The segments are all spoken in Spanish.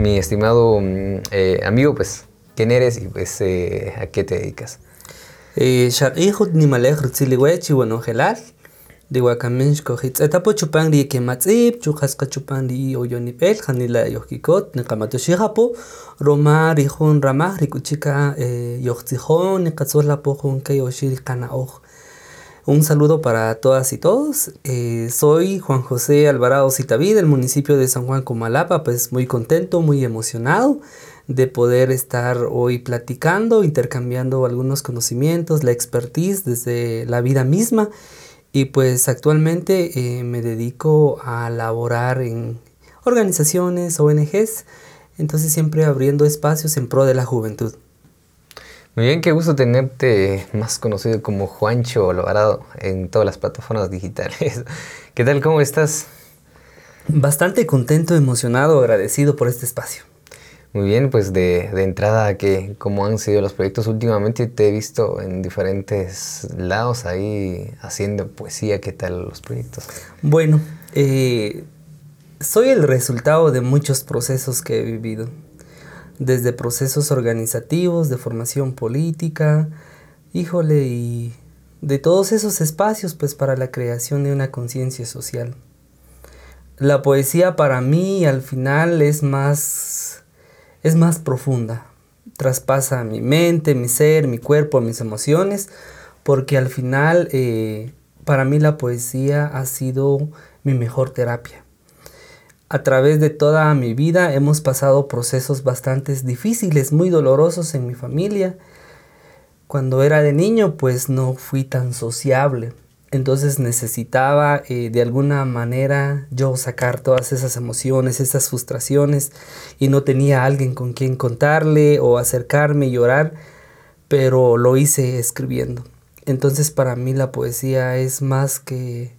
Mi estimado mm, eh, amigo, pues, ¿quién eres y pues eh, a qué te dedicas? Xar'ijut nimalej ritziliwechi bueno gelal diwakamenxko hitz'etapo chupan ri kematz'ip chuqasqa chupan ri oyonip'el janila yojkikot niqamatoxijapo roma rijun ramaj rik'uchika yojtzijon niqatzojlapo jun k'ey oxib riqana'oj Un saludo para todas y todos. Eh, soy Juan José Alvarado Citaví del municipio de San Juan Comalapa, pues muy contento, muy emocionado de poder estar hoy platicando, intercambiando algunos conocimientos, la expertise desde la vida misma. Y pues actualmente eh, me dedico a laborar en organizaciones, ONGs, entonces siempre abriendo espacios en pro de la juventud. Muy bien, qué gusto tenerte más conocido como Juancho Alvarado en todas las plataformas digitales. ¿Qué tal? ¿Cómo estás? Bastante contento, emocionado, agradecido por este espacio. Muy bien, pues de, de entrada, que ¿cómo han sido los proyectos últimamente? Te he visto en diferentes lados ahí haciendo poesía. ¿Qué tal los proyectos? Bueno, eh, soy el resultado de muchos procesos que he vivido desde procesos organizativos, de formación política, híjole, y de todos esos espacios pues para la creación de una conciencia social. La poesía para mí al final es más es más profunda, traspasa mi mente, mi ser, mi cuerpo, mis emociones, porque al final eh, para mí la poesía ha sido mi mejor terapia a través de toda mi vida hemos pasado procesos bastante difíciles, muy dolorosos en mi familia. Cuando era de niño pues no fui tan sociable. Entonces necesitaba eh, de alguna manera yo sacar todas esas emociones, esas frustraciones y no tenía alguien con quien contarle o acercarme y llorar, pero lo hice escribiendo. Entonces para mí la poesía es más que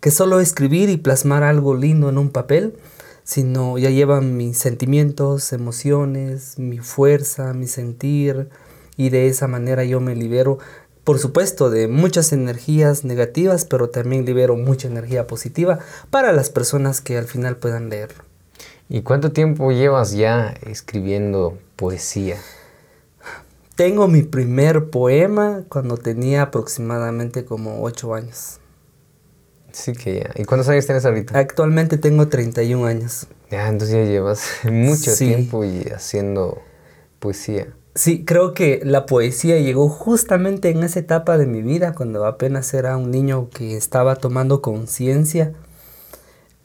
que solo escribir y plasmar algo lindo en un papel, sino ya llevan mis sentimientos, emociones, mi fuerza, mi sentir, y de esa manera yo me libero, por supuesto, de muchas energías negativas, pero también libero mucha energía positiva para las personas que al final puedan leerlo. ¿Y cuánto tiempo llevas ya escribiendo poesía? Tengo mi primer poema cuando tenía aproximadamente como ocho años. Sí que ya. ¿Y cuántos años tienes ahorita? Actualmente tengo 31 años. Ya, entonces ya llevas mucho tiempo y haciendo poesía. Sí, creo que la poesía llegó justamente en esa etapa de mi vida, cuando apenas era un niño que estaba tomando conciencia.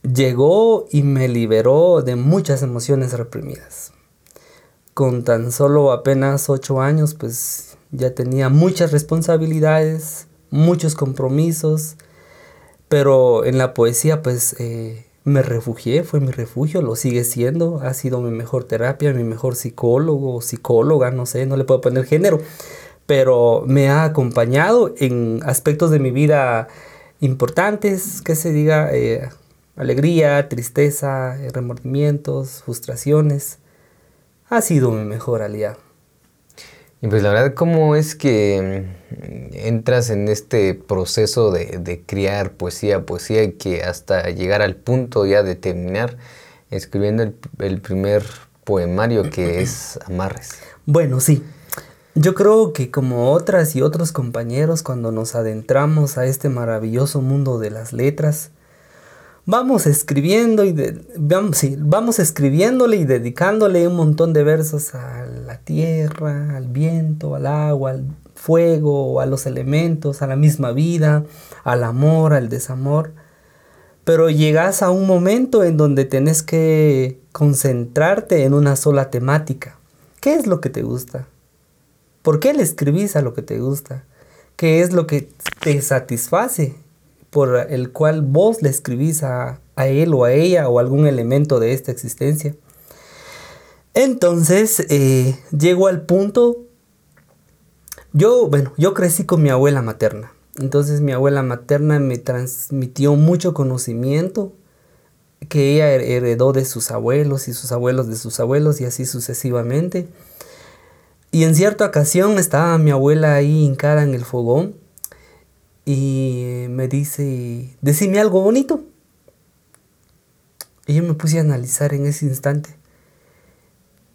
Llegó y me liberó de muchas emociones reprimidas. Con tan solo apenas 8 años, pues ya tenía muchas responsabilidades, muchos compromisos, pero en la poesía pues eh, me refugié, fue mi refugio, lo sigue siendo, ha sido mi mejor terapia, mi mejor psicólogo, psicóloga, no sé, no le puedo poner género, pero me ha acompañado en aspectos de mi vida importantes, que se diga, eh, alegría, tristeza, remordimientos, frustraciones. Ha sido mi mejor aliado. Y pues la verdad, ¿cómo es que mm, entras en este proceso de, de criar poesía, poesía y que hasta llegar al punto ya de terminar escribiendo el, el primer poemario que es Amarres? Bueno, sí. Yo creo que como otras y otros compañeros, cuando nos adentramos a este maravilloso mundo de las letras, vamos escribiendo y vamos, vamos escribiéndole y dedicándole un montón de versos a la tierra, al viento, al agua, al fuego, a los elementos, a la misma vida, al amor, al desamor. Pero llegas a un momento en donde tenés que concentrarte en una sola temática. ¿Qué es lo que te gusta? ¿Por qué le escribís a lo que te gusta? ¿Qué es lo que te satisface? Por el cual vos le escribís a, él o a ella o algún elemento de esta existencia. Entonces, eh, llego al punto, yo, bueno, yo crecí con mi abuela materna. Entonces mi abuela materna me transmitió mucho conocimiento que ella heredó de sus abuelos y sus abuelos de sus abuelos y así sucesivamente. Y en cierta ocasión estaba mi abuela ahí hincada en el fogón y me dice, decime algo bonito. Y yo me puse a analizar en ese instante.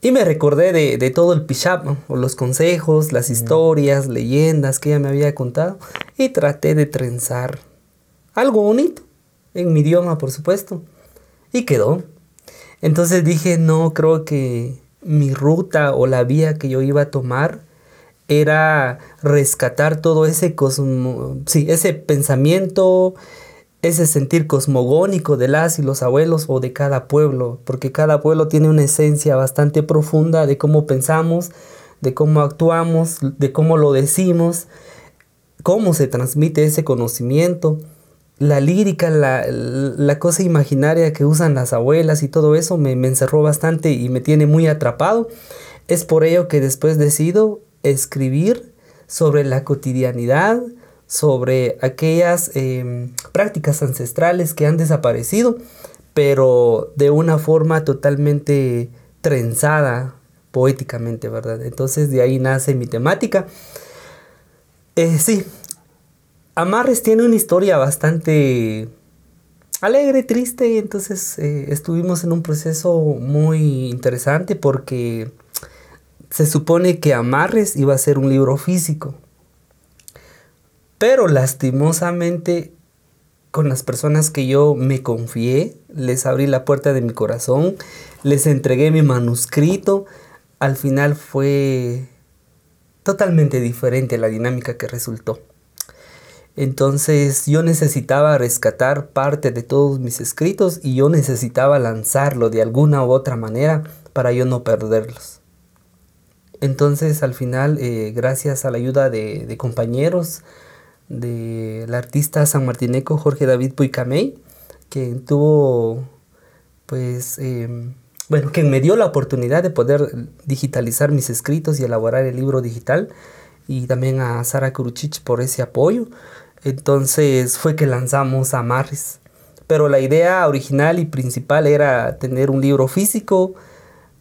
Y me recordé de, todo el pishap, o los consejos, las historias, leyendas que ella me había contado. Y traté de trenzar algo bonito, en mi idioma, por supuesto. Y quedó. Entonces dije, no, creo que mi ruta o la vía que yo iba a tomar era rescatar todo ese cosmo, sí, ese pensamiento, ese sentir cosmogónico de las y los abuelos o de cada pueblo, porque cada pueblo tiene una esencia bastante profunda de cómo pensamos, de cómo actuamos, de cómo lo decimos, cómo se transmite ese conocimiento, la lírica, la, cosa imaginaria que usan las abuelas y todo eso me, me encerró bastante y me tiene muy atrapado. Es por ello que después decido escribir sobre la cotidianidad, sobre aquellas em, prácticas ancestrales que han desaparecido, pero de una forma totalmente trenzada poéticamente, ¿verdad? Entonces de ahí nace mi temática. Eh, sí, Amarres tiene una historia bastante alegre, triste, entonces eh, estuvimos en un proceso muy interesante porque se supone que Amarres iba a ser un libro físico. Pero lastimosamente con las personas que yo me confié, les abrí la puerta de mi corazón, les entregué mi manuscrito, al final fue totalmente diferente la dinámica que resultó. Entonces yo necesitaba rescatar parte de todos mis escritos y yo necesitaba lanzarlo de alguna u otra manera para yo no perderlos. Entonces al final, eh, gracias a la ayuda de, de compañeros, del artista sanmartineco Jorge David Puicamey, que tuvo, pues, em, bueno, que me dio la oportunidad de poder digitalizar mis escritos y elaborar el libro digital, y también a Sara Kuruchich por ese apoyo. Entonces fue que lanzamos a Marris. Pero la idea original y principal era tener un libro físico,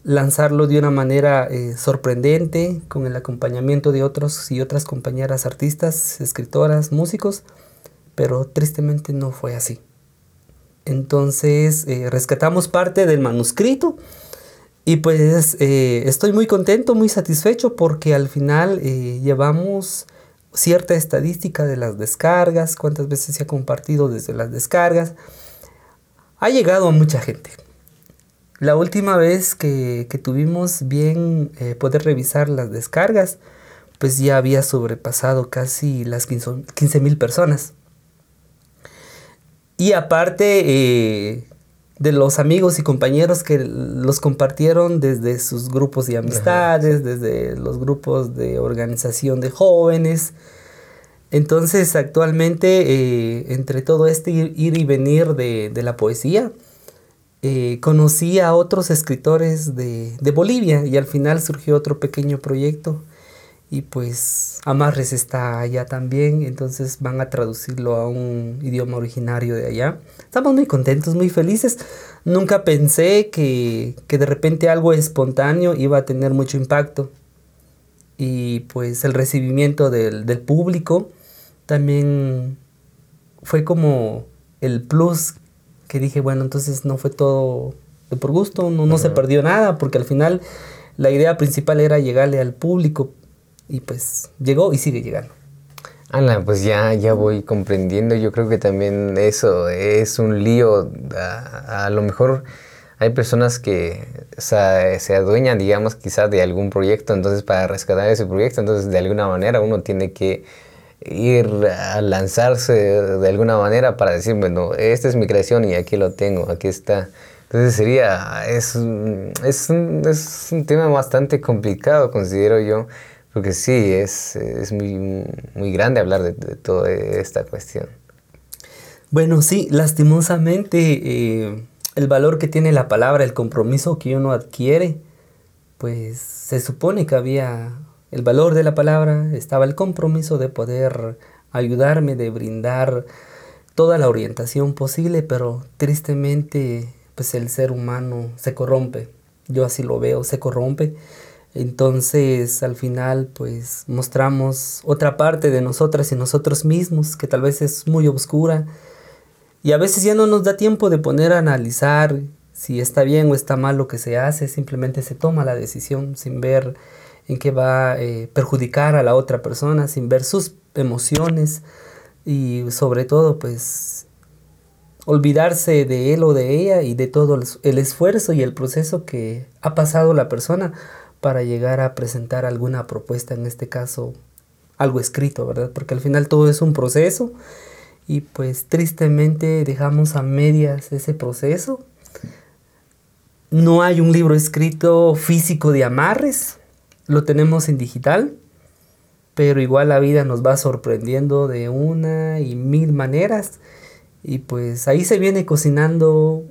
lanzarlo de una manera eh, sorprendente, con el acompañamiento de otros y otras compañeras artistas, escritoras, músicos, pero tristemente no fue así. Entonces eh, rescatamos parte del manuscrito y pues eh, estoy muy contento, muy satisfecho porque al final llevamos cierta estadística de las descargas, cuántas veces se ha compartido desde las descargas. Ha llegado a mucha gente. La última vez que, tuvimos bien eh, poder revisar las descargas, pues ya había sobrepasado casi las 15 mil personas. Y aparte eh, de los amigos y compañeros que los compartieron desde sus grupos de amistades, desde los grupos de organización de jóvenes. Entonces actualmente eh, entre todo este ir, y venir de, de la poesía, eh, conocí a otros escritores de, Bolivia y al final surgió otro pequeño proyecto y pues Amarres está allá también, entonces van a traducirlo a un idioma originario de allá. Estamos muy contentos, muy felices. Nunca pensé que, de repente algo espontáneo iba a tener mucho impacto. Y pues el recibimiento del, del público también fue como el plus que dije, bueno, entonces no fue todo de por gusto, no, no se perdió nada, porque al final la idea principal era llegarle al público y pues llegó y sigue llegando. Ana, pues ya, ya voy comprendiendo, yo creo que también eso es un lío, a, lo mejor hay personas que se adueñan, digamos, quizás de algún proyecto, entonces para rescatar ese proyecto, entonces de alguna manera uno tiene que ir a lanzarse de alguna manera para decir, bueno, esta es mi creación y aquí lo tengo, aquí está. Entonces sería, es, es, un, es un tema bastante complicado, considero yo, porque sí, es, es muy, muy grande hablar de, toda esta cuestión. Bueno, sí, lastimosamente eh, el valor que tiene la palabra, el compromiso que uno adquiere, pues se supone que había el valor de la palabra, estaba el compromiso de poder ayudarme, de brindar toda la orientación posible, pero tristemente pues el ser humano se corrompe. Yo así lo veo, se corrompe. Entonces al final pues mostramos otra parte de nosotras y nosotros mismos que tal vez es muy oscura y a veces ya no nos da tiempo de poner a analizar si está bien o está mal lo que se hace, simplemente se toma la decisión sin ver en qué va a eh, perjudicar a la otra persona, sin ver sus emociones y sobre todo pues olvidarse de él o de ella y de todo el esfuerzo y el proceso que ha pasado la persona para llegar a presentar alguna propuesta, en este caso algo escrito, ¿verdad? Porque al final todo es un proceso y pues tristemente dejamos a medias ese proceso. No hay un libro escrito físico de amarres, lo tenemos en digital, pero igual la vida nos va sorprendiendo de una y mil maneras y pues ahí se viene cocinando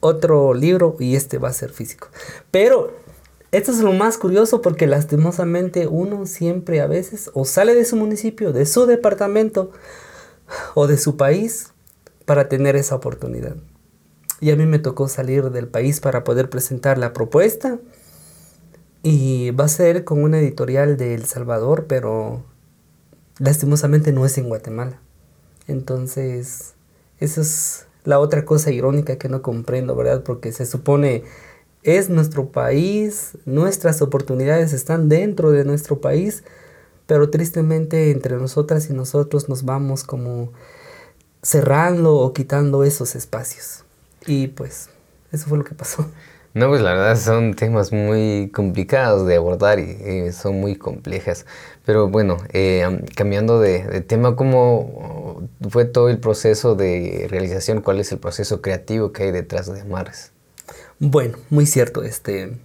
otro libro y este va a ser físico. Pero esto es lo más curioso porque lastimosamente uno siempre a veces o sale de su municipio, de su departamento o de su país para tener esa oportunidad. Y a mí me tocó salir del país para poder presentar la propuesta. Y va a ser con una editorial de El Salvador, pero lastimosamente no es en Guatemala. Entonces, esa es la otra cosa irónica que no comprendo, ¿verdad? Porque se supone es nuestro país, nuestras oportunidades están dentro de nuestro país, pero tristemente entre nosotras y nosotros nos vamos como cerrando o quitando esos espacios. Y pues eso fue lo que pasó. No, pues la verdad son temas muy complicados de abordar y, son muy complejas. Pero bueno, eh, cambiando de, tema, ¿cómo fue todo el proceso de realización? ¿Cuál es el proceso creativo que hay detrás de Amarres? Bueno, muy cierto. Este,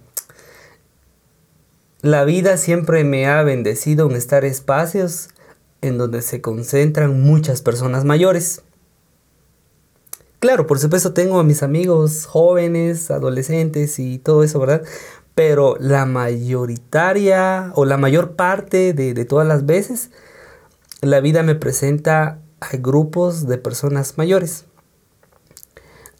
la vida siempre me ha bendecido en estar espacios en donde se concentran muchas personas mayores. Claro, por supuesto tengo a mis amigos jóvenes, adolescentes y todo eso, ¿verdad? Pero la mayoritaria o la mayor parte de, todas las veces, la vida me presenta a grupos de personas mayores.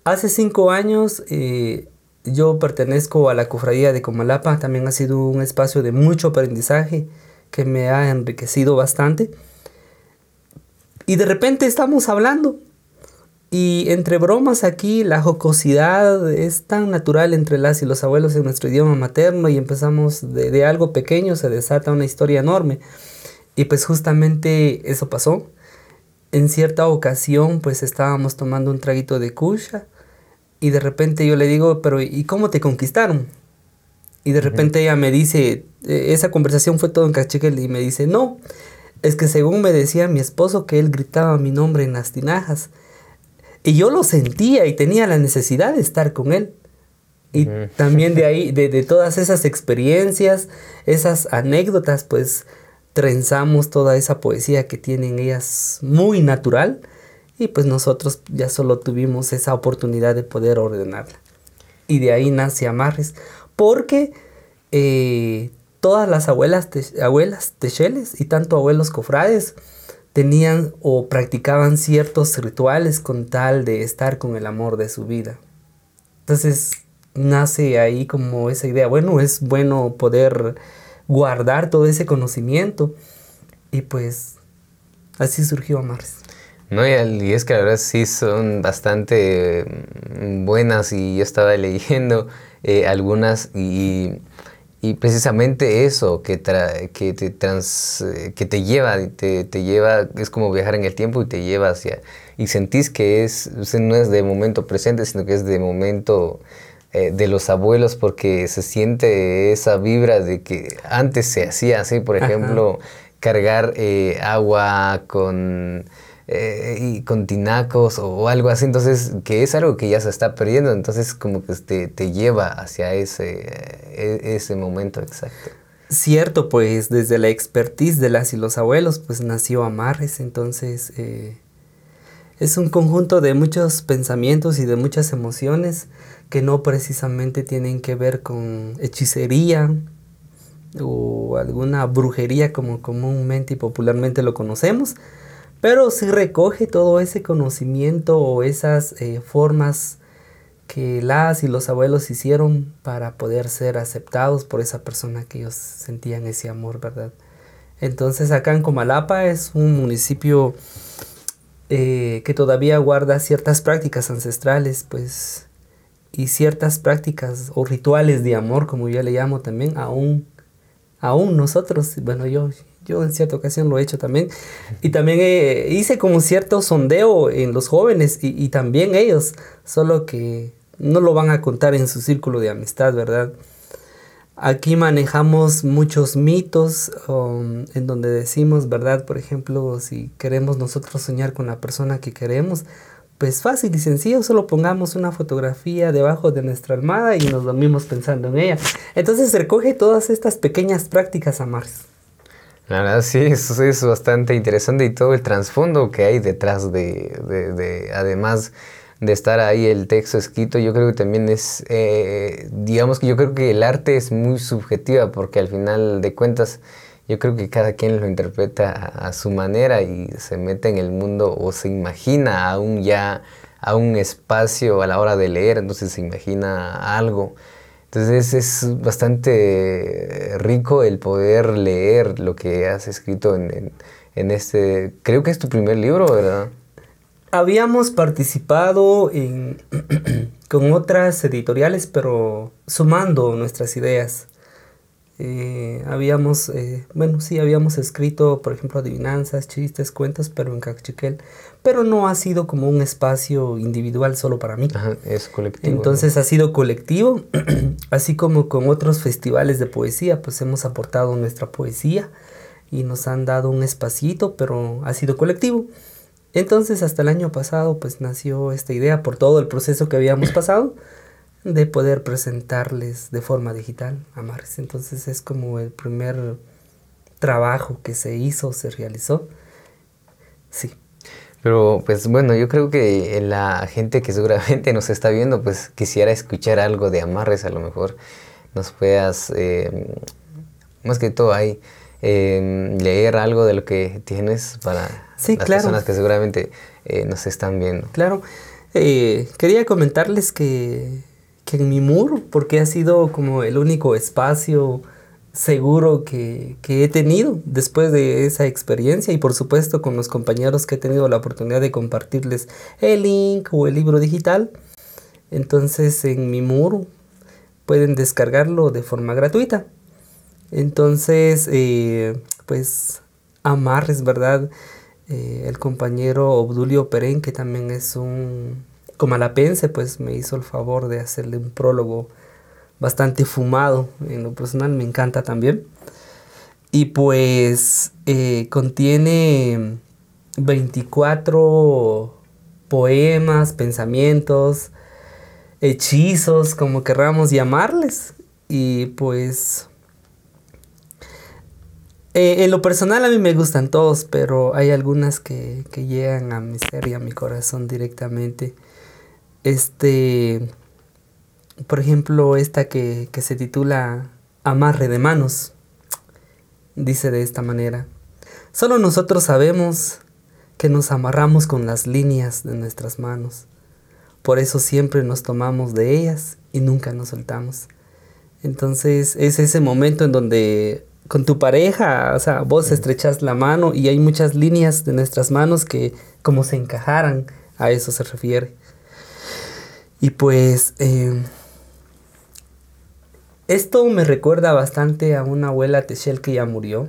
Hace cinco años eh, yo pertenezco a la cofradía de Comalapa, también ha sido un espacio de mucho aprendizaje que me ha enriquecido bastante. Y de repente estamos hablando y entre bromas aquí, la jocosidad es tan natural entre las y los abuelos en nuestro idioma materno y empezamos de, de, algo pequeño, se desata una historia enorme. Y pues justamente eso pasó. En cierta ocasión pues estábamos tomando un traguito de kusha y de repente yo le digo, pero ¿y cómo te conquistaron? Y de repente ella me dice, e, esa conversación fue todo en cachequel y me dice, no, es que según me decía mi esposo que él gritaba mi nombre en las tinajas y yo lo sentía y tenía la necesidad de estar con él. Y también de ahí, de, de, todas esas experiencias, esas anécdotas, pues trenzamos toda esa poesía que tienen ellas muy natural. Y pues nosotros ya solo tuvimos esa oportunidad de poder ordenarla. Y de ahí nace Amarres. Porque eh, todas las abuelas, abuelas techeles y tanto abuelos cofrades tenían o practicaban ciertos rituales con tal de estar con el amor de su vida. Entonces nace ahí como esa idea, bueno, es bueno poder guardar todo ese conocimiento y pues así surgió Amarres. No, y es que la verdad sí son bastante mm, buenas y yo estaba leyendo eh, algunas y y precisamente eso que, que, te trans que te lleva, te, te, lleva, es como viajar en el tiempo y te lleva hacia, y sentís que es, no es de momento presente, sino que es de momento eh, de los abuelos, porque se siente esa vibra de que antes se hacía así, por ejemplo, cargar eh, agua con eh, y con tinacos o algo así, entonces que es algo que ya se está perdiendo, entonces como que te, te lleva hacia ese, e, ese momento exacto. Cierto, pues desde la expertise de las y los abuelos, pues nació Amarres, entonces eh, es un conjunto de muchos pensamientos y de muchas emociones que no precisamente tienen que ver con hechicería o alguna brujería como comúnmente y popularmente lo conocemos, pero sí recoge todo ese conocimiento o esas eh, formas que las y los abuelos hicieron para poder ser aceptados por esa persona que ellos sentían ese amor, ¿verdad? Entonces acá en Comalapa es un municipio eh, que todavía guarda ciertas prácticas ancestrales, pues y ciertas prácticas o rituales de amor, como yo le llamo también, aún, aún nosotros, bueno, yo, yo en cierta ocasión lo he hecho también, y también eh, hice como cierto sondeo en los jóvenes y, y, también ellos, solo que no lo van a contar en su círculo de amistad, ¿verdad? Aquí manejamos muchos mitos um, en donde decimos, ¿verdad? Por ejemplo, si queremos nosotros soñar con la persona que queremos, pues fácil y sencillo, solo pongamos una fotografía debajo de nuestra almohada y nos dormimos pensando en ella. Entonces recoge todas estas pequeñas prácticas amarres. La verdad sí, eso es bastante interesante y todo el trasfondo que hay detrás de, de, de además de estar ahí el texto escrito, yo creo que también es, eh, digamos que yo creo que el arte es muy subjetiva porque al final de cuentas yo creo que cada quien lo interpreta a, su manera y se mete en el mundo o se imagina aún ya a un espacio a la hora de leer, entonces se imagina algo. Entonces es bastante rico el poder leer lo que has escrito en, en, en este, creo que es tu primer libro, ¿verdad? Habíamos participado en, con otras editoriales, pero sumando nuestras ideas. Eh, habíamos, eh, bueno, sí, habíamos escrito, por ejemplo, adivinanzas, chistes, cuentos, pero en Cachiquel. Pero no ha sido como un espacio individual solo para mí. Ajá, es colectivo. Entonces ha sido colectivo, así como con otros festivales de poesía, pues hemos aportado nuestra poesía y nos han dado un espacito, pero ha sido colectivo. Entonces hasta el año pasado pues nació esta idea por todo el proceso que habíamos pasado de poder presentarles de forma digital a. Entonces es como el primer trabajo que se hizo, se realizó. Sí. Pero pues bueno, yo creo que la gente que seguramente nos está viendo pues quisiera escuchar algo de Amarres a lo mejor nos puedas, eh, más que todo ahí, eh, leer algo de lo que tienes para sí, las claro. personas que seguramente eh, nos están viendo. Claro. Eh, quería comentarles que, que, en mi muro, porque ha sido como el único espacio seguro que, que, he tenido después de esa experiencia y por supuesto con los compañeros que he tenido la oportunidad de compartirles el link o el libro digital. Entonces en mi muro pueden descargarlo de forma gratuita. Entonces, eh, pues amarres, ¿verdad? Eh, el compañero Obdulio Perén, que también es un comalapense, pues me hizo el favor de hacerle un prólogo bastante fumado. En lo personal me encanta también. Y pues eh, contiene 24 poemas, pensamientos, hechizos, como querramos llamarles. Y pues eh, en lo personal a mí me gustan todos, pero hay algunas que, que llegan a mi ser y a mi corazón directamente. Este, por ejemplo, esta que, que se titula Amarre de manos, dice de esta manera. Solo nosotros sabemos que nos amarramos con las líneas de nuestras manos. Por eso siempre nos tomamos de ellas y nunca nos soltamos. Entonces es ese momento en donde con tu pareja, o sea, vos estrechas la mano y hay muchas líneas de nuestras manos que como se encajaran, a eso se refiere. Y pues eh, esto me recuerda bastante a una abuela Techel que ya murió,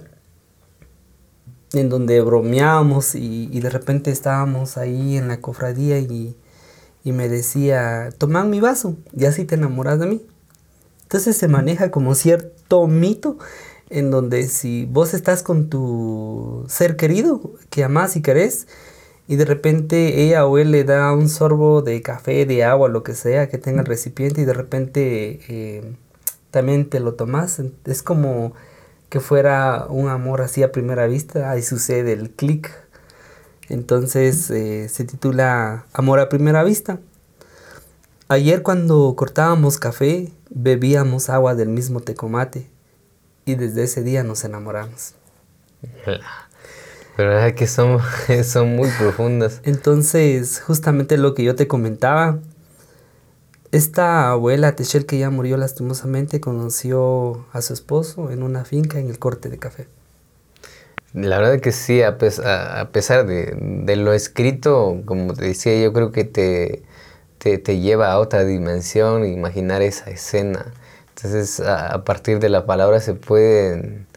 en donde bromeábamos y, y, de repente estábamos ahí en la cofradía y, y me decía, toman mi vaso y así te enamoras de mí. Entonces se maneja como cierto mito en donde si vos estás con tu ser querido, que amás y querés, y de repente ella o él le da un sorbo de café, de agua, lo que sea, que tenga el recipiente, y de repente eh, también te lo tomas, es como que fuera un amor así a primera vista, ahí sucede el clic. Entonces eh, se titula Amor a primera vista. Ayer cuando cortábamos café, bebíamos agua del mismo tecomate y desde ese día nos enamoramos. Pero es que son, son muy profundas. Entonces, justamente lo que yo te comentaba, esta abuela Techel que ya murió lastimosamente conoció a su esposo en una finca en el corte de café. La verdad que sí, a, pesar, a pesar de, de, lo escrito, como te decía, yo creo que te, te, te, lleva a otra dimensión, imaginar esa escena. Entonces, a, partir de la palabra se pueden,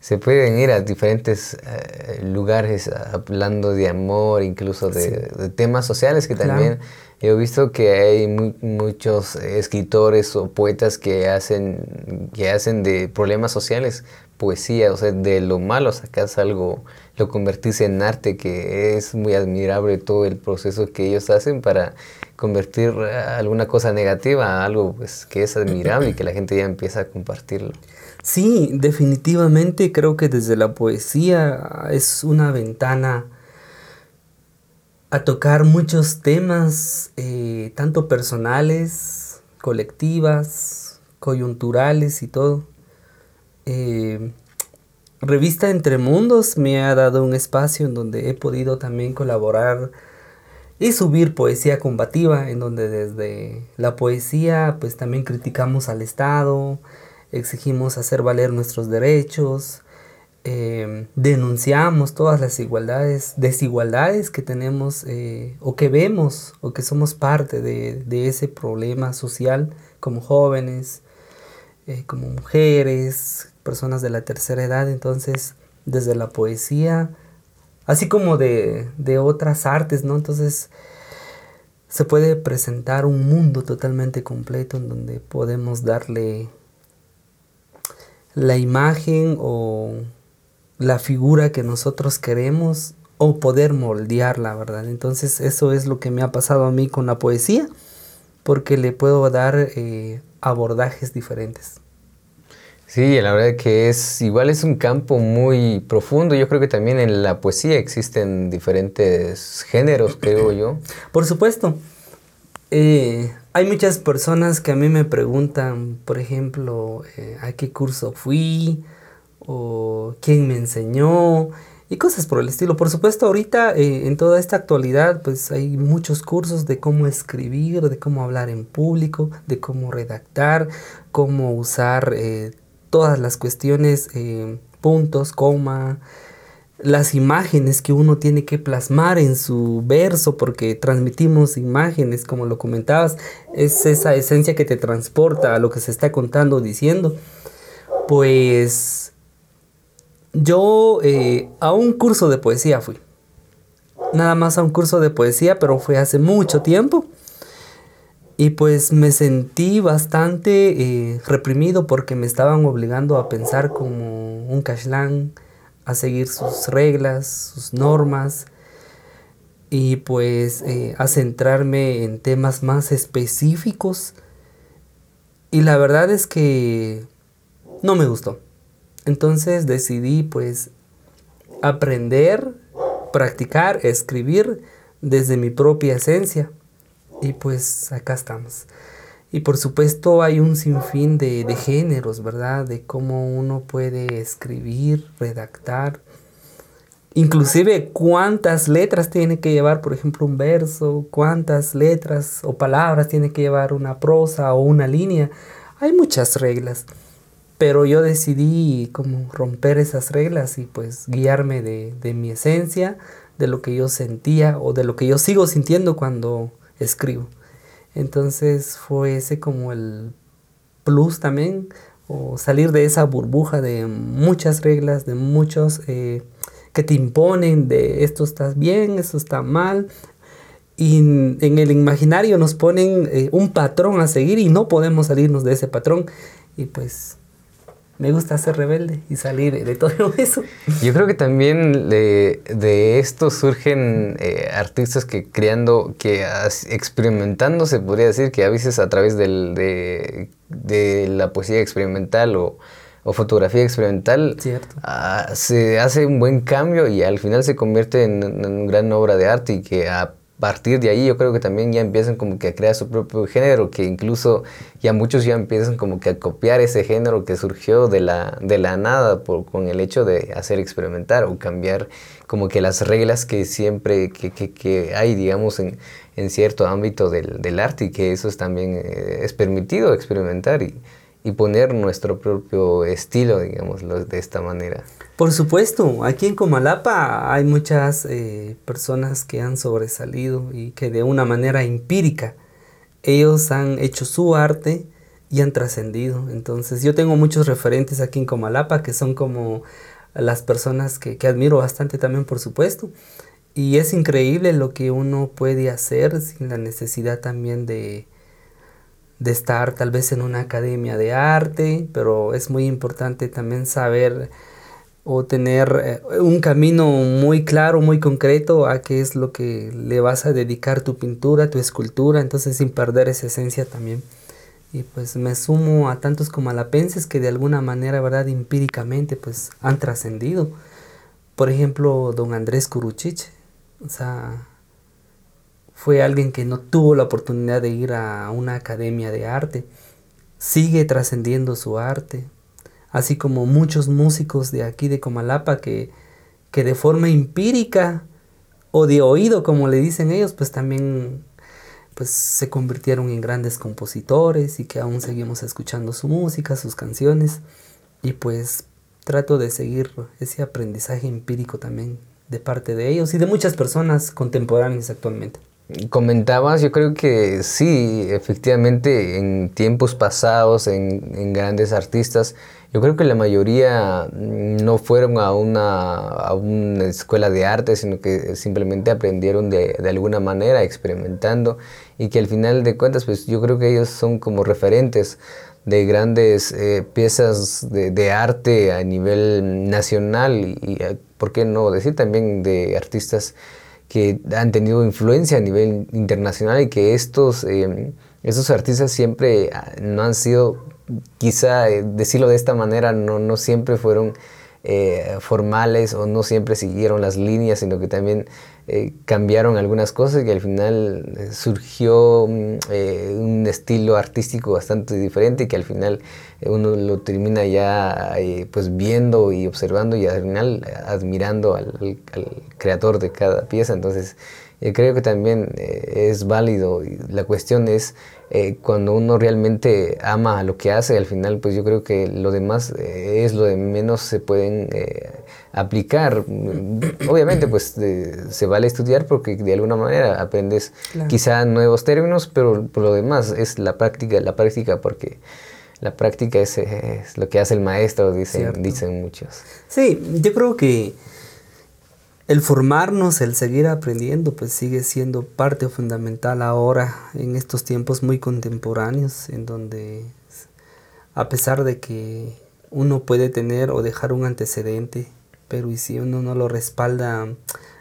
se pueden ir a diferentes eh, lugares hablando de amor, incluso de, temas sociales que también he visto que hay muchos escritores o poetas que hacen, que hacen de problemas sociales poesía, o sea, de lo malo sacas algo, lo convertís en arte, que es muy admirable todo el proceso que ellos hacen para convertir alguna cosa negativa a algo pues, que es admirable y que la gente ya empieza a compartirlo. Sí, definitivamente creo que desde la poesía es una ventana a tocar muchos temas, eh, tanto personales, colectivas, coyunturales y todo. Eh, Revista Entre Mundos me ha dado un espacio en donde he podido también colaborar y subir poesía combativa, en donde desde la poesía pues también criticamos al Estado, exigimos hacer valer nuestros derechos, eh, denunciamos todas las igualdades, desigualdades que tenemos eh, o que vemos o que somos parte de, ese problema social como jóvenes, como mujeres, personas de la tercera edad, entonces desde la poesía, así como de, de otras artes, ¿no? Entonces se puede presentar un mundo totalmente completo en donde podemos darle la imagen o la figura que nosotros queremos o poder moldearla, ¿verdad? Entonces eso es lo que me ha pasado a mí con la poesía, porque le puedo dar eh, abordajes diferentes. Sí, la verdad que es igual es un campo muy profundo. Yo creo que también en la poesía existen diferentes géneros, creo yo. Por supuesto. Eh, hay muchas personas que a mí me preguntan, por ejemplo, eh, a qué curso fui o quién me enseñó y cosas por el estilo. Por supuesto, ahorita eh, en toda esta actualidad, pues hay muchos cursos de cómo escribir, de cómo hablar en público, de cómo redactar, cómo usar todas las cuestiones, eh, puntos, coma, las imágenes que uno tiene que plasmar en su verso, porque transmitimos imágenes, como lo comentabas, es esa esencia que te transporta a lo que se está contando o diciendo. Pues yo eh, a un curso de poesía fui. Nada más a un curso de poesía, pero fue hace mucho tiempo. Y pues me sentí bastante eh, reprimido porque me estaban obligando a pensar como un cashlán, a seguir sus reglas, sus normas y pues eh, a centrarme en temas más específicos. Y la verdad es que no me gustó. Entonces decidí pues aprender, practicar, escribir desde mi propia esencia. Y pues acá estamos. Y por supuesto hay un sinfín de, de géneros, ¿verdad? De cómo uno puede escribir, redactar. Inclusive cuántas letras tiene que llevar, por ejemplo, un verso, cuántas letras o palabras tiene que llevar una prosa o una línea. Hay muchas reglas pero yo decidí como romper esas reglas y pues guiarme de, de, mi esencia, de lo que yo sentía o de lo que yo sigo sintiendo cuando escribo. Entonces fue ese como el plus también, o salir de esa burbuja de muchas reglas, de muchos eh, que te imponen de esto está bien, esto está mal. Y en el imaginario nos ponen eh, un patrón a seguir y no podemos salirnos de ese patrón. Y pues me gusta ser rebelde y salir de todo eso. Yo creo que también de, de esto surgen eh, artistas que creando, que experimentando, se podría decir, que a veces a través del, de, de la poesía experimental o, o fotografía experimental ah, se hace un buen cambio y al final se convierte en, en una gran obra de arte y que a partir de ahí yo creo que también ya empiezan como que a crear su propio género, que incluso ya muchos ya empiezan como que a copiar ese género que surgió de la, de la nada por, con el hecho de hacer experimentar o cambiar como que las reglas que siempre que, que, que hay, digamos, en, en cierto ámbito del, del, arte y que eso es también eh, es permitido experimentar y, y poner nuestro propio estilo, digamos, de esta manera. Por supuesto, aquí en Comalapa hay muchas eh, personas que han sobresalido y que de una manera empírica ellos han hecho su arte y han trascendido. Entonces yo tengo muchos referentes aquí en Comalapa que son como las personas que, que, admiro bastante también, por supuesto. Y es increíble lo que uno puede hacer sin la necesidad también de, de estar tal vez en una academia de arte, pero es muy importante también saber o tener eh, un camino muy claro, muy concreto a qué es lo que le vas a dedicar tu pintura, tu escultura, entonces sin perder esa esencia también. Y pues me sumo a tantos como alapenses que de alguna manera, ¿verdad? Empíricamente pues han trascendido. Por ejemplo, don Andrés Curuchiche, o sea, fue alguien que no tuvo la oportunidad de ir a una academia de arte. Sigue trascendiendo su arte, así como muchos músicos de aquí de Comalapa que, que de forma empírica o de oído, como le dicen ellos, pues también pues se convirtieron en grandes compositores y que aún seguimos escuchando su música, sus canciones y pues trato de seguir ese aprendizaje empírico también de parte de ellos y de muchas personas contemporáneas actualmente. Comentabas, yo creo que sí, efectivamente en tiempos pasados, en, en grandes artistas, yo creo que la mayoría no fueron a una, a una escuela de arte, sino que simplemente aprendieron de, de, alguna manera, experimentando, y que al final de cuentas, pues yo creo que ellos son como referentes de grandes eh, piezas de, arte a nivel nacional y, eh, ¿por qué no decir también de artistas que han tenido influencia a nivel internacional y que estos, eh, estos artistas siempre ah, no han sido quizá eh, decirlo de esta manera, no, no siempre fueron eh, formales o no siempre siguieron las líneas, sino que también eh, cambiaron algunas cosas y al final surgió mm, un estilo artístico bastante diferente que al final uno lo termina ya pues viendo y observando y al final admirando al, al creador de cada pieza. Entonces, creo que también es válido. La cuestión es eh, cuando uno realmente ama lo que hace, al final pues yo creo que lo demás eh, es lo de menos se pueden eh, aplicar. Obviamente pues se vale estudiar porque de alguna manera aprendes quizá nuevos términos, pero por lo demás es la práctica, la práctica porque la práctica es, es lo que hace el maestro, dicen, dicen muchos. Sí, yo creo que el formarnos, el seguir aprendiendo, pues sigue siendo parte fundamental ahora en estos tiempos muy contemporáneos, en donde a pesar de que uno puede tener o dejar un antecedente, pero y si uno no lo respalda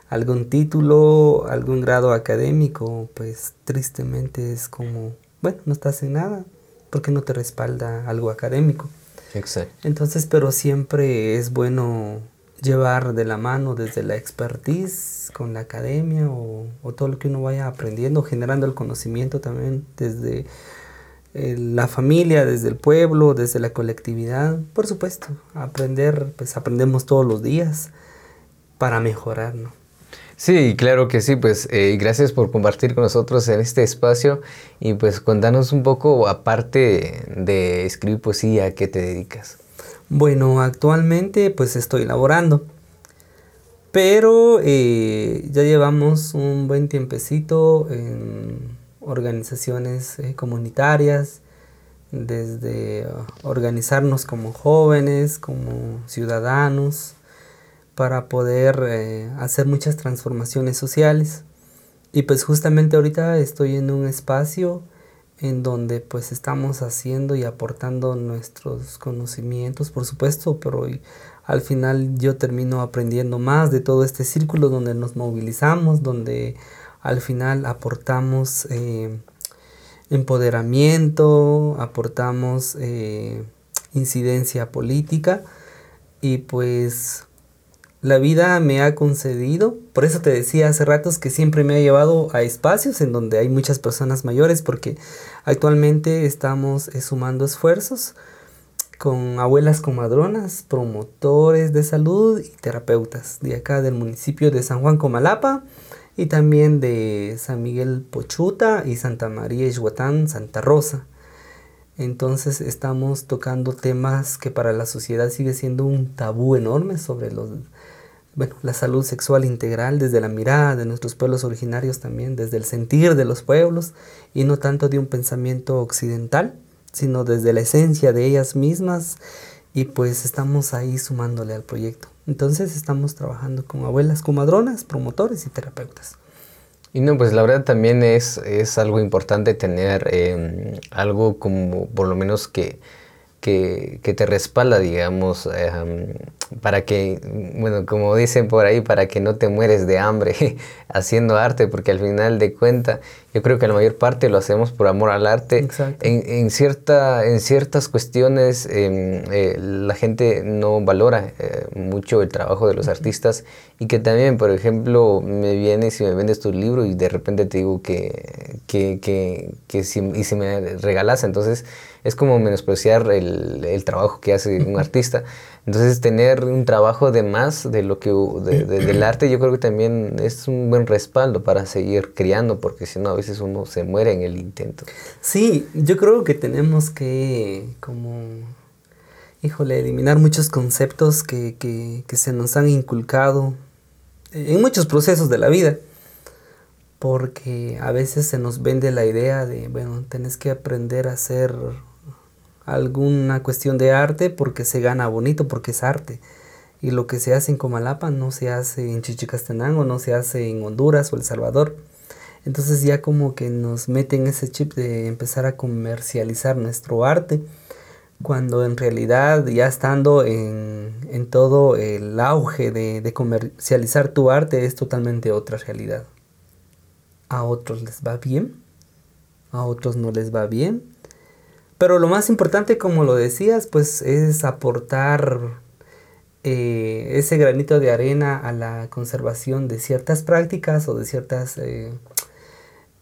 algún título, algún grado académico, pues tristemente es como, bueno, no estás en nada, porque no te respalda algo académico. Exacto. Entonces, pero siempre es bueno llevar de la mano desde la expertise con la academia o, todo lo que uno vaya aprendiendo, generando el conocimiento también desde eh, la familia, desde el pueblo, desde la colectividad. Por supuesto, aprender, pues aprendemos todos los días para mejorar, ¿no? Sí, claro que sí, pues eh, gracias por compartir con nosotros en este espacio y pues contanos un poco, aparte de escribir poesía, ¿a qué te dedicas? Bueno, actualmente pues estoy laborando. Pero eh, ya llevamos un buen tiempecito en organizaciones eh, comunitarias, desde organizarnos como jóvenes, como ciudadanos, para poder eh, hacer muchas transformaciones sociales. Y pues justamente ahorita estoy en un espacio en donde pues estamos haciendo y aportando nuestros conocimientos, por supuesto, pero al final yo termino aprendiendo más de todo este círculo donde nos movilizamos, donde al final aportamos eh, empoderamiento, aportamos eh, incidencia política y pues la vida me ha concedido, por eso te decía hace ratos que siempre me ha llevado a espacios en donde hay muchas personas mayores, porque actualmente estamos eh, sumando esfuerzos con abuelas comadronas, promotores de salud y terapeutas de acá del municipio de San Juan Comalapa y también de San Miguel Pochuta y Santa María Ixhuatán, Santa Rosa. Entonces estamos tocando temas que para la sociedad sigue siendo un tabú enorme sobre los bueno, la salud sexual integral desde la mirada de nuestros pueblos originarios también, desde el sentir de los pueblos y no tanto de un pensamiento occidental, sino desde la esencia de ellas mismas y pues estamos ahí sumándole al proyecto. Entonces estamos trabajando con abuelas, comadronas, promotores y terapeutas. Y no, pues la verdad también es, es algo importante tener em, algo como por lo menos que que, que te respalda, digamos, em, para que, bueno, como dicen por ahí, para que no te mueres de hambre haciendo arte, porque al final de cuentas, yo creo que la mayor parte lo hacemos por amor al arte. En, en, cierta, en ciertas cuestiones em, eh, la gente no valora eh, mucho el trabajo de los artistas y que también, por ejemplo, me vienes y me vendes tu libro y de repente te digo que, que, que, que si, y si me regalas, entonces es como menospreciar el, el trabajo que hace un artista. Entonces tener un trabajo de más de lo que de, del arte yo creo que también es un buen respaldo para seguir creando porque si no a veces uno se muere en el intento. Sí, yo creo que tenemos que como híjole, eliminar muchos conceptos que, que, que se nos han inculcado en muchos procesos de la vida porque a veces se nos vende la idea de, bueno, tenés que aprender a hacer alguna cuestión de arte porque se gana bonito, porque es arte. Y lo que se hace en Comalapa no se hace en Chichicastenango, no se hace en Honduras o El Salvador. Entonces ya como que nos meten ese chip de empezar a comercializar nuestro arte, cuando en realidad ya estando en, en todo el auge de, de comercializar tu arte es totalmente otra realidad. A otros les va bien, a otros no les va bien, pero lo más importante, como lo decías, pues es aportar eh, ese granito de arena a la conservación de ciertas prácticas o de ciertas eh,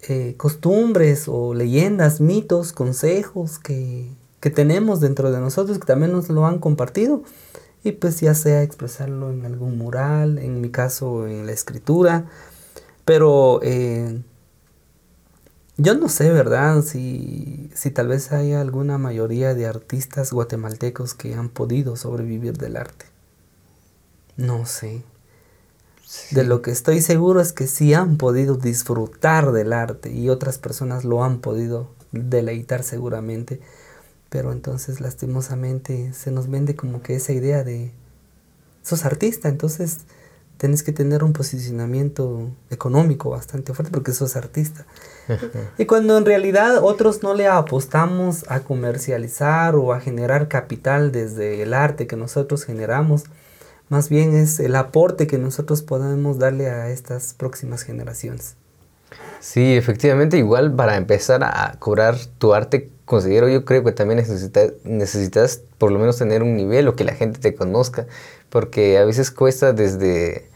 eh, costumbres o leyendas, mitos, consejos que, que tenemos dentro de nosotros, que también nos lo han compartido. Y pues ya sea expresarlo en algún mural, en mi caso en la escritura, pero yo no sé, ¿verdad? Si, si tal vez hay alguna mayoría de artistas guatemaltecos que han podido sobrevivir del arte. No sé. De lo que estoy seguro es que sí han podido disfrutar del arte y otras personas lo han podido deleitar seguramente. Pero entonces lastimosamente se nos vende como que esa idea de sos artista, entonces tenés que tener un posicionamiento económico bastante fuerte porque sos artista. Y cuando en realidad otros no le apostamos a comercializar o a generar capital desde el arte que nosotros generamos, más bien es el aporte que nosotros podemos darle a estas próximas generaciones. Sí, efectivamente, igual para empezar a cobrar tu arte, considero yo creo que también necesitas, necesitas por lo menos tener un nivel o que la gente te conozca porque a veces cuesta desde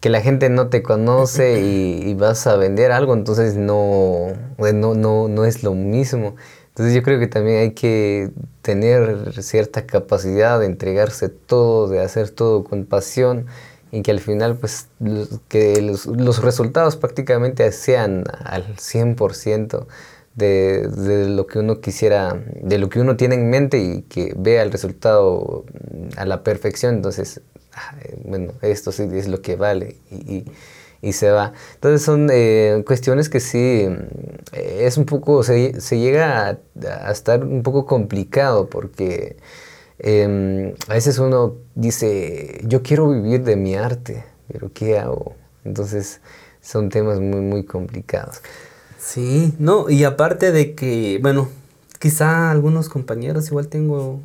que la gente no te conoce y, vas a vender algo, entonces no, no, no, no es lo mismo. Entonces yo creo que también hay que tener cierta capacidad de entregarse todo, de hacer todo con pasión y que al final pues que los, los resultados prácticamente sean al 100% de, de, lo que uno quisiera, de lo que uno tiene en mente y que vea el resultado a la perfección, entonces, bueno, esto sí es lo que vale y, y, se va. Entonces son eh, cuestiones que sí, eh, es un poco, se, se llega a, estar un poco complicado porque eh, a veces uno dice, yo quiero vivir de mi arte, pero ¿qué hago? Entonces son temas muy, muy complicados. Sí, no, y aparte de que, bueno, quizá algunos compañeros, igual tengo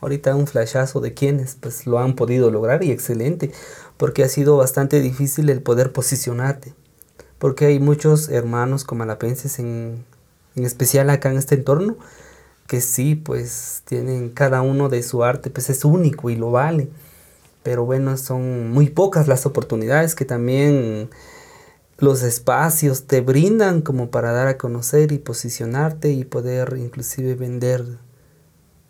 ahorita un flashazo de quienes pues lo han podido lograr y excelente, porque ha sido bastante difícil el poder posicionarte, porque hay muchos hermanos comalapenses en, en especial acá en este entorno, que sí, pues tienen cada uno de su arte, pues es único y lo vale, pero bueno, son muy pocas las oportunidades que también los espacios te brindan como para dar a conocer y posicionarte y poder inclusive vender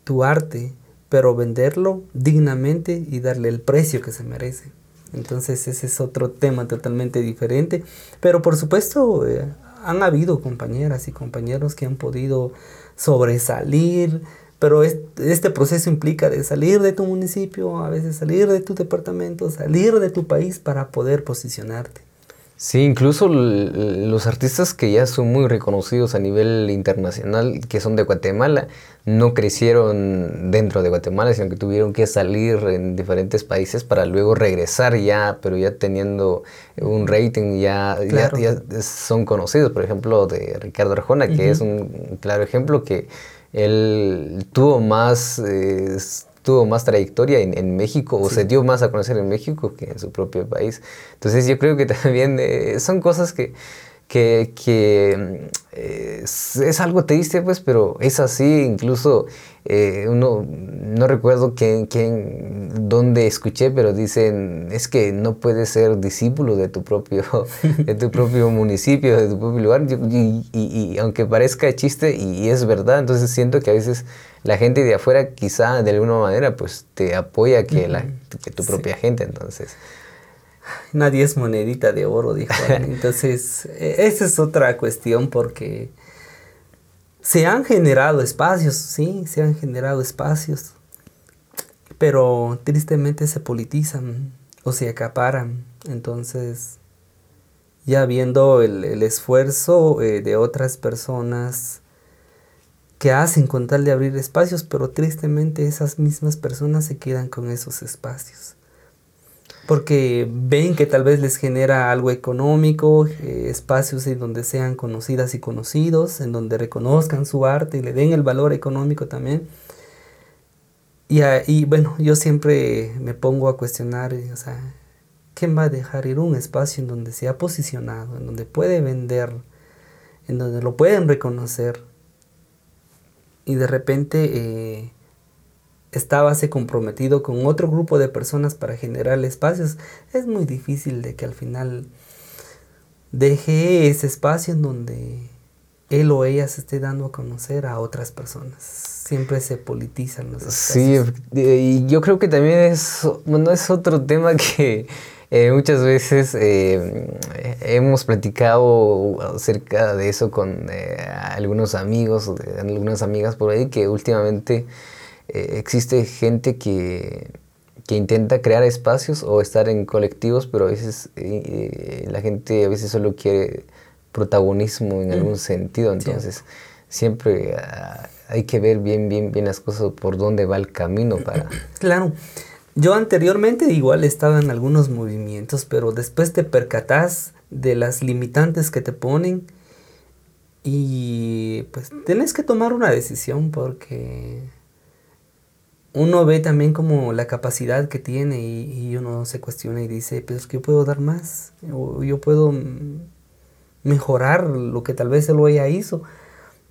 tu arte, pero venderlo dignamente y darle el precio que se merece. Entonces ese es otro tema totalmente diferente, pero por supuesto eh, han habido compañeras y compañeros que han podido sobresalir pero este proceso implica de salir de tu municipio, a veces salir de tu departamento, salir de tu país para poder posicionarte. Sí, incluso los artistas que ya son muy reconocidos a nivel internacional, que son de Guatemala, no crecieron dentro de Guatemala, sino que tuvieron que salir en diferentes países para luego regresar ya, pero ya teniendo un rating, ya, ya, son conocidos. Por ejemplo, de Ricardo Arjona, que es un claro ejemplo que él tuvo más... Eh, tuvo más trayectoria en, México o se dio más a conocer en México que en su propio país. Entonces yo creo que también eh, son cosas que, que, que eh, es, algo triste, pues, pero es así. Incluso eh, uno, no recuerdo quién, quién, dónde escuché, pero dicen, es que no puedes ser discípulo de tu propio, de tu propio municipio, de tu propio lugar. Y, y, aunque parezca chiste, y, es verdad, entonces siento que a veces la gente de afuera quizá de alguna manera pues te apoya que, la, que tu propia gente, entonces nadie es monedita de oro, dijo. Entonces, e, esa es otra cuestión porque se han generado espacios, sí, se han generado espacios, pero tristemente se politizan o se acaparan. Entonces, ya viendo el, esfuerzo eh, de otras personas que hacen con tal de abrir espacios, pero tristemente esas mismas personas se quedan con esos espacios porque ven que tal vez les genera algo económico, eh, espacios en donde sean conocidas y conocidos, en donde reconozcan su arte y le den el valor económico también. Y, bueno, yo siempre me pongo a cuestionar, o sea, ¿quién va a dejar ir un espacio en donde se ha posicionado, en donde puede vender, en donde lo pueden reconocer? Y de repente... Eh, estábase comprometido con otro grupo de personas para generar espacios, es muy difícil de que al final deje ese espacio en donde él o ella se esté dando a conocer a otras personas. Siempre se politizan los espacios. Sí, y yo creo que también es, bueno, es otro tema que eh, muchas veces eh, hemos platicado acerca de eso con eh, algunos amigos, algunas amigas por ahí que últimamente eh, existe gente que, intenta crear espacios o estar en colectivos, pero a veces eh, la gente a veces solo quiere protagonismo en algún sentido, entonces siempre ah, hay que ver bien, bien, bien las cosas por dónde va el camino para... Claro. Yo anteriormente igual estaba en algunos movimientos, pero después te percatas de las limitantes que te ponen y pues tienes que tomar una decisión porque uno ve también como la capacidad que tiene y, uno se cuestiona y dice, pero es que yo puedo dar más, o yo puedo mejorar lo que tal vez él o ella hizo,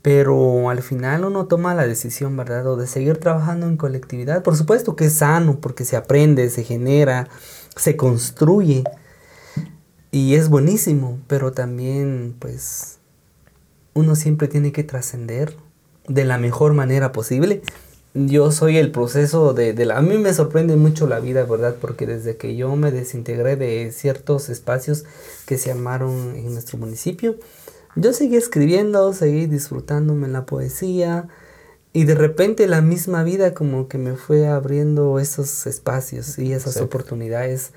pero al final uno toma la decisión, ¿verdad? O de seguir trabajando en colectividad. Por supuesto que es sano porque se aprende, se genera, se construye y es buenísimo, pero también pues uno siempre tiene que trascender de la mejor manera posible yo soy el proceso de, la... A mí me sorprende mucho la vida, ¿verdad? Porque desde que yo me desintegré de ciertos espacios que se armaron en nuestro municipio, yo seguí escribiendo, seguí disfrutándome la poesía y de repente la misma vida como que me fue abriendo esos espacios y esas oportunidades.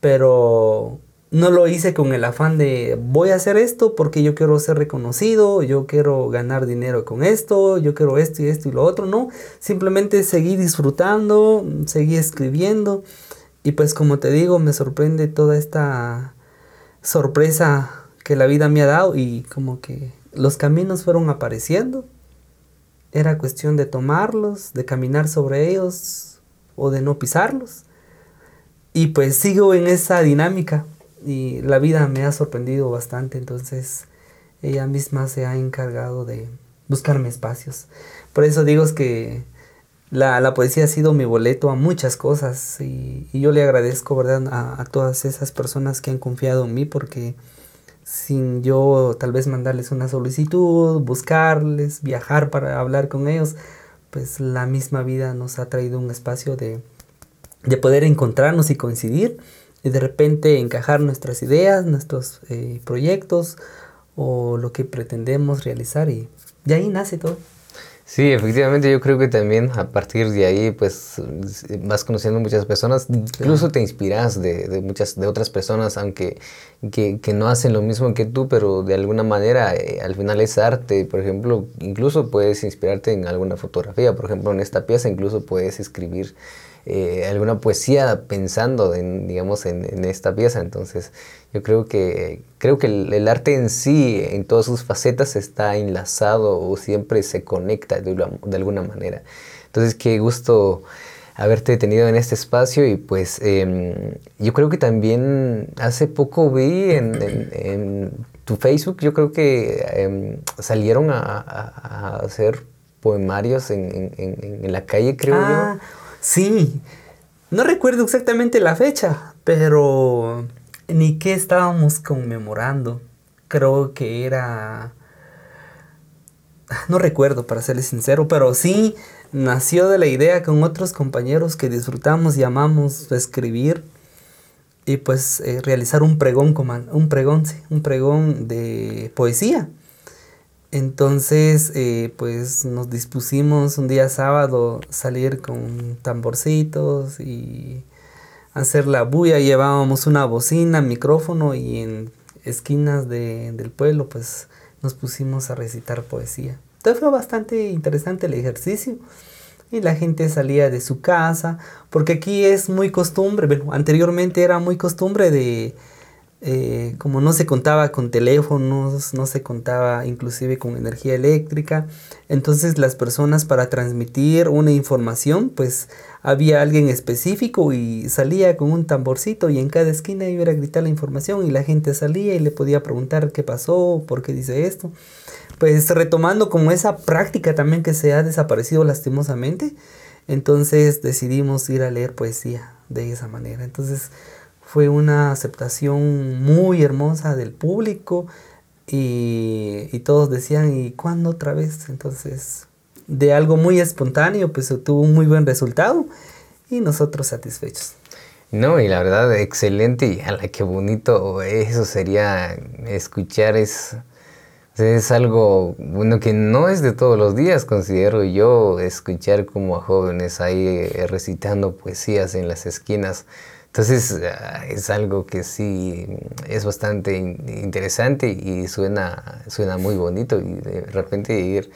Pero no lo hice con el afán de voy a hacer esto porque yo quiero ser reconocido, yo quiero ganar dinero con esto, yo quiero esto y esto y lo otro, no, simplemente seguí disfrutando, seguí escribiendo y pues como te digo me sorprende toda esta sorpresa que la vida me ha dado y como que los caminos fueron apareciendo, era cuestión de tomarlos, de caminar sobre ellos o de no pisarlos y pues sigo en esa dinámica y la vida me ha sorprendido bastante, entonces ella misma se ha encargado de buscarme espacios. Por eso digo que la, poesía ha sido mi boleto a muchas cosas y, yo le agradezco, ¿verdad?, a, a, todas esas personas que han confiado en mí porque sin yo tal vez mandarles una solicitud, buscarles, viajar para hablar con ellos, pues la misma vida nos ha traído un espacio de, de poder encontrarnos y coincidir y de repente encajar nuestras ideas, nuestros eh, proyectos o lo que pretendemos realizar y de ahí nace todo. Sí, efectivamente, yo creo que también a partir de ahí, pues vas conociendo muchas personas, incluso te inspiras de, muchas, de otras personas, aunque que, no hacen lo mismo que tú, pero de alguna manera eh, al final es arte. Por ejemplo, incluso puedes inspirarte en alguna fotografía. Por ejemplo, en esta pieza incluso puedes escribir eh, alguna poesía pensando en, digamos, en, esta pieza. Entonces, yo creo que, creo que el, arte en sí, en todas sus facetas, está enlazado o siempre se conecta de, alguna manera. Entonces, qué gusto haberte tenido en este espacio y pues em, yo creo que también hace poco vi en, tu Facebook, yo creo que em, salieron a, hacer poemarios en, la calle, creo yo. Sí, no recuerdo exactamente la fecha, pero ni qué estábamos conmemorando. Creo que era... No recuerdo, para serles sincero, pero sí nació de la idea con otros compañeros que disfrutamos y amamos escribir y pues eh, realizar un pregón, un pregón, un pregón de poesía. Entonces, eh, pues nos dispusimos un día sábado salir con tamborcitos y hacer la bulla. Llevábamos una bocina, micrófono y en esquinas del pueblo, pues nos pusimos a recitar poesía. Entonces fue bastante interesante el ejercicio y la gente salía de su casa, porque aquí es muy costumbre, bueno, anteriormente era muy costumbre de eh, como no se contaba con teléfonos, no se contaba inclusive con energía eléctrica, entonces las personas para transmitir una información, pues había alguien específico y salía con un tamborcito y en cada esquina iba a gritar la información y la gente salía y le podía preguntar qué pasó, por qué dice esto. Pues retomando como esa práctica también que se ha desaparecido lastimosamente, entonces decidimos ir a leer poesía de esa manera. Entonces, fue una aceptación muy hermosa del público y, todos decían, ¿y cuándo otra vez? Entonces, de algo muy espontáneo, pues tuvo un muy buen resultado y nosotros satisfechos. No, y la verdad, excelente y ala, qué bonito eso sería escuchar es, es algo bueno que no es de todos los días, considero yo, escuchar como a jóvenes ahí eh, recitando poesías en las esquinas entonces ah, es algo que sí es bastante interesante y suena, suena muy bonito y de repente ir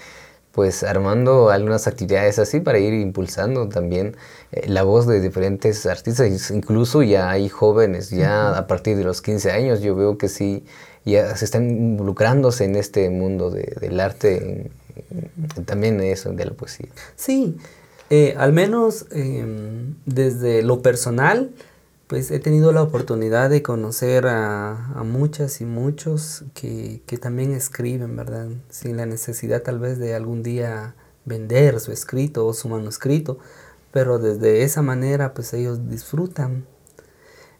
pues armando algunas actividades así para ir impulsando también eh, la voz de diferentes artistas, incluso ya hay jóvenes, ya a partir de los 15 años yo veo que sí, ya se están involucrándose en este mundo del arte, también eso, de la poesía. Sí, eh, al menos em, desde lo personal, pues he tenido la oportunidad de conocer a, muchas y muchos que, también escriben, ¿verdad? Sin la necesidad tal vez de algún día vender su escrito o su manuscrito, pero desde esa manera pues ellos disfrutan.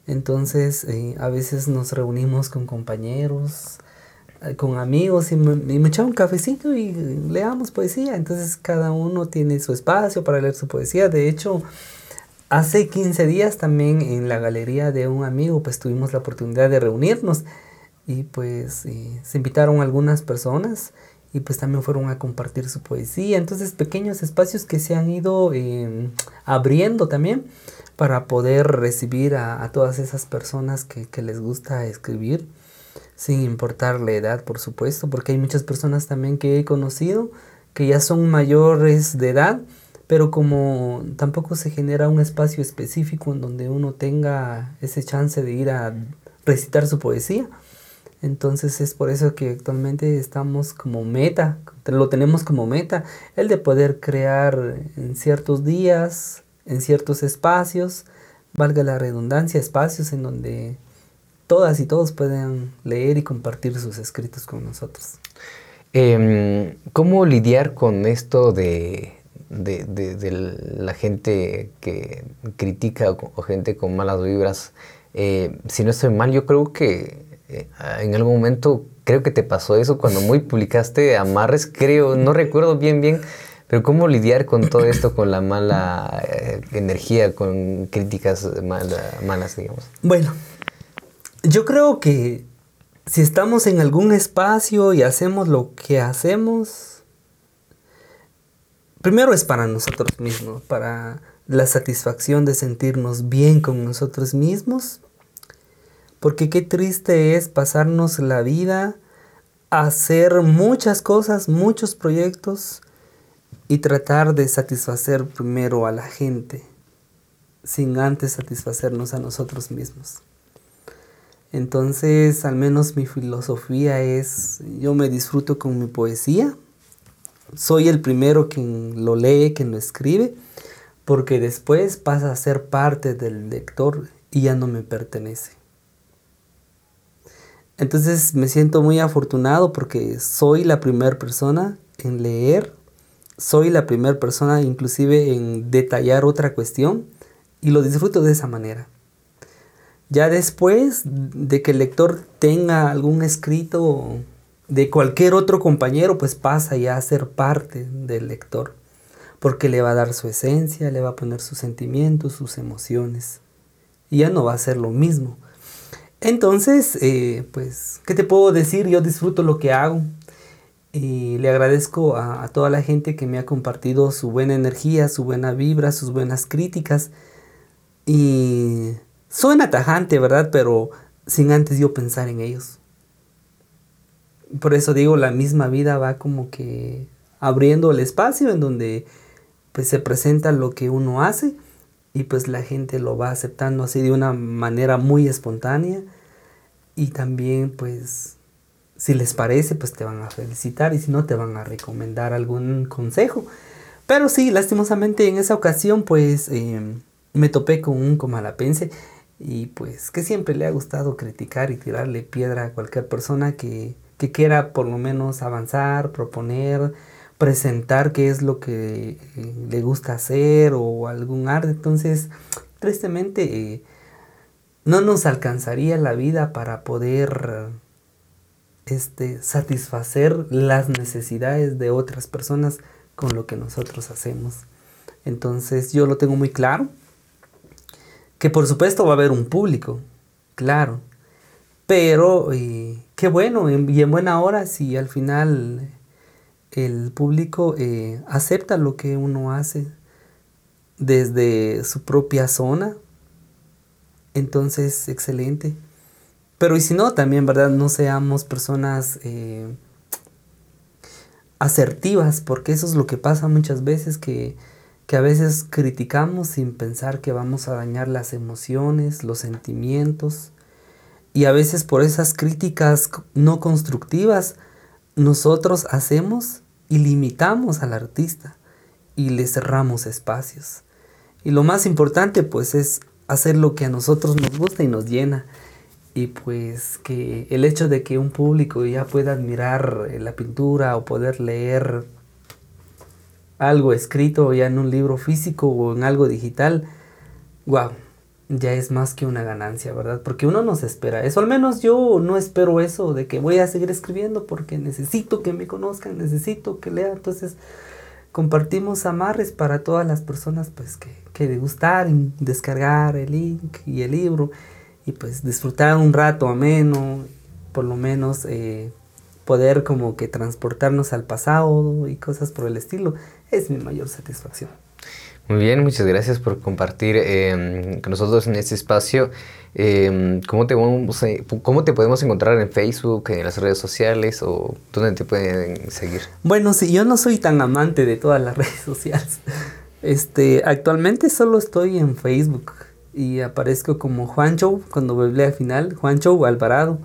Entonces eh, a veces nos reunimos con compañeros, eh, con amigos y me, y me un cafecito y leamos poesía. Entonces cada uno tiene su espacio para leer su poesía. De hecho, Hace 15 días también en la galería de un amigo pues tuvimos la oportunidad de reunirnos y pues se invitaron algunas personas y pues también fueron a compartir su poesía. Entonces pequeños espacios que se han ido em, abriendo también para poder recibir a, todas esas personas que, les gusta escribir, sin importar la edad por supuesto, porque hay muchas personas también que he conocido que ya son mayores de edad pero como tampoco se genera un espacio específico en donde uno tenga ese chance de ir a recitar su poesía, entonces es por eso que actualmente estamos como meta, lo tenemos como meta, el de poder crear en ciertos días, en ciertos espacios, valga la redundancia, espacios en donde todas y todos puedan leer y compartir sus escritos con nosotros. Em, ¿Cómo lidiar con esto de de, de, la gente que critica o, gente con malas vibras. Eh, si no estoy mal, yo creo que eh, en algún momento, creo que te pasó eso cuando muy publicaste Amarres, creo, no recuerdo bien, bien, pero cómo lidiar con todo esto, con la mala eh, energía, con críticas malas, digamos. Bueno, yo creo que si estamos en algún espacio y hacemos lo que hacemos, primero es para nosotros mismos, para la satisfacción de sentirnos bien con nosotros mismos, porque qué triste es pasarnos la vida hacer muchas cosas, muchos proyectos y tratar de satisfacer primero a la gente sin antes satisfacernos a nosotros mismos. Entonces, al menos mi filosofía es, yo me disfruto con mi poesía, soy el primero quien lo lee, quien lo escribe, porque después pasa a ser parte del lector y ya no me pertenece. Entonces me siento muy afortunado porque soy la primera persona en leer, soy la primera persona inclusive en detallar otra cuestión y lo disfruto de esa manera. Ya después de que el lector tenga algún escrito de cualquier otro compañero, pues pasa ya a ser parte del lector, porque le va a dar su esencia, le va a poner sus sentimientos, sus emociones, y ya no va a ser lo mismo entonces, eh, pues, ¿qué te puedo decir? Yo disfruto lo que hago y le agradezco a, toda la gente que me ha compartido su buena energía, su buena vibra, sus buenas críticas. Y suena tajante, ¿verdad? Pero sin antes yo pensar en ellos. Por eso digo, la misma vida va como que abriendo el espacio en donde pues se presenta lo que uno hace y pues la gente lo va aceptando así de una manera muy espontánea y también pues si les parece pues te van a felicitar y si no te van a recomendar algún consejo. Pero sí, lastimosamente en esa ocasión pues em, me topé con un comalapense y pues que siempre le ha gustado criticar y tirarle piedra a cualquier persona que, que quiera por lo menos avanzar, proponer, presentar qué es lo que eh, le gusta hacer o algún arte. Entonces, tristemente, eh, no nos alcanzaría la vida para poder este, satisfacer las necesidades de otras personas con lo que nosotros hacemos. Entonces, yo lo tengo muy claro. Que por supuesto va a haber un público, claro. Pero eh, qué bueno y en buena hora si al final el público eh, acepta lo que uno hace desde su propia zona. Entonces, excelente. Pero y si no, también, ¿verdad? No seamos personas eh, asertivas, porque eso es lo que pasa muchas veces, que, que a veces criticamos sin pensar que vamos a dañar las emociones, los sentimientos. Y a veces por esas críticas no constructivas, nosotros hacemos y limitamos al artista y le cerramos espacios. Y lo más importante pues es hacer lo que a nosotros nos gusta y nos llena. Y pues que el hecho de que un público ya pueda admirar la pintura o poder leer algo escrito ya en un libro físico o en algo digital, wow, ya es más que una ganancia, ¿verdad? Porque uno no se espera eso, al menos yo no espero eso de que voy a seguir escribiendo porque necesito que me conozcan, necesito que lean, entonces compartimos amarres para todas las personas pues que, que degustar, descargar el link y el libro y pues disfrutar un rato ameno, por lo menos eh, poder como que transportarnos al pasado y cosas por el estilo, es mi mayor satisfacción. Muy bien, muchas gracias por compartir em, con nosotros en este espacio. Em, ¿cómo, te, ¿Cómo te podemos encontrar en Facebook, en las redes sociales o dónde te pueden seguir? Bueno, sí, yo no soy tan amante de todas las redes sociales. Este, actualmente solo estoy en Facebook y aparezco como Juancho cuando vuelve al final, Juancho Alvarado.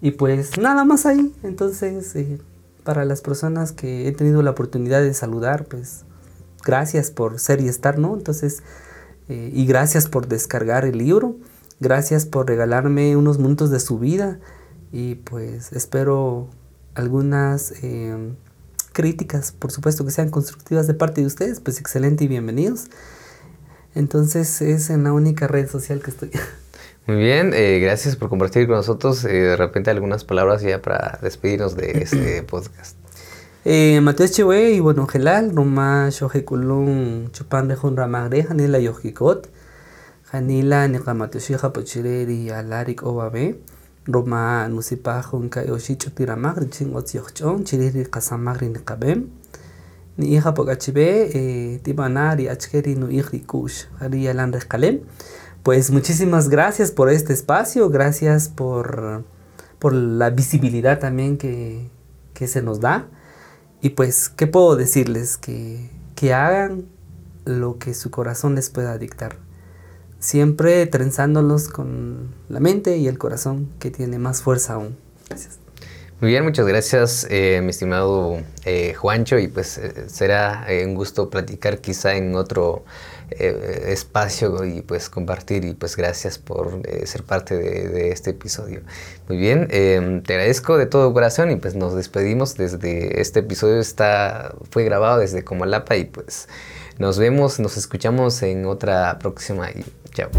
Y pues nada más ahí. Entonces, eh, para las personas que he tenido la oportunidad de saludar, pues gracias por ser y estar, ¿no? Entonces, eh, y gracias por descargar el libro, gracias por regalarme unos minutos de su vida y pues espero algunas em, críticas, por supuesto que sean constructivas de parte de ustedes, pues excelente y bienvenidos. Entonces es en la única red social que estoy. Muy bien, eh, gracias por compartir con nosotros eh, de repente algunas palabras ya para despedirnos de este podcast. Eh, Mateo Chewe y bueno, gelal, Roma Shohekulun Chupan Rejun Ramagre, Janila Yojikot, Janila Nikamatushija Pochireri Alarik Obabe, Roma Nusipa Junka Yoshi Chupiramagri Ching Otsiochon, Chiriri Kasamagri Nikabem, ni hija pocachibe, eh, tibanari, achkeri, nu kush, Pues muchísimas gracias por este espacio, gracias por, por la visibilidad también que, que se nos da. Y pues, ¿qué puedo decirles? Que, que hagan lo que su corazón les pueda dictar. Siempre trenzándolos con la mente y el corazón que tiene más fuerza aún. Gracias. Muy bien, muchas gracias, eh, mi estimado eh, Juancho, y pues eh, será un gusto platicar quizá en otro espacio y pues compartir y pues gracias por ser parte de, este episodio. Muy bien, em, te agradezco de todo corazón y pues nos despedimos desde este episodio está fue grabado desde Comalapa y pues nos vemos, nos escuchamos en otra próxima y chao.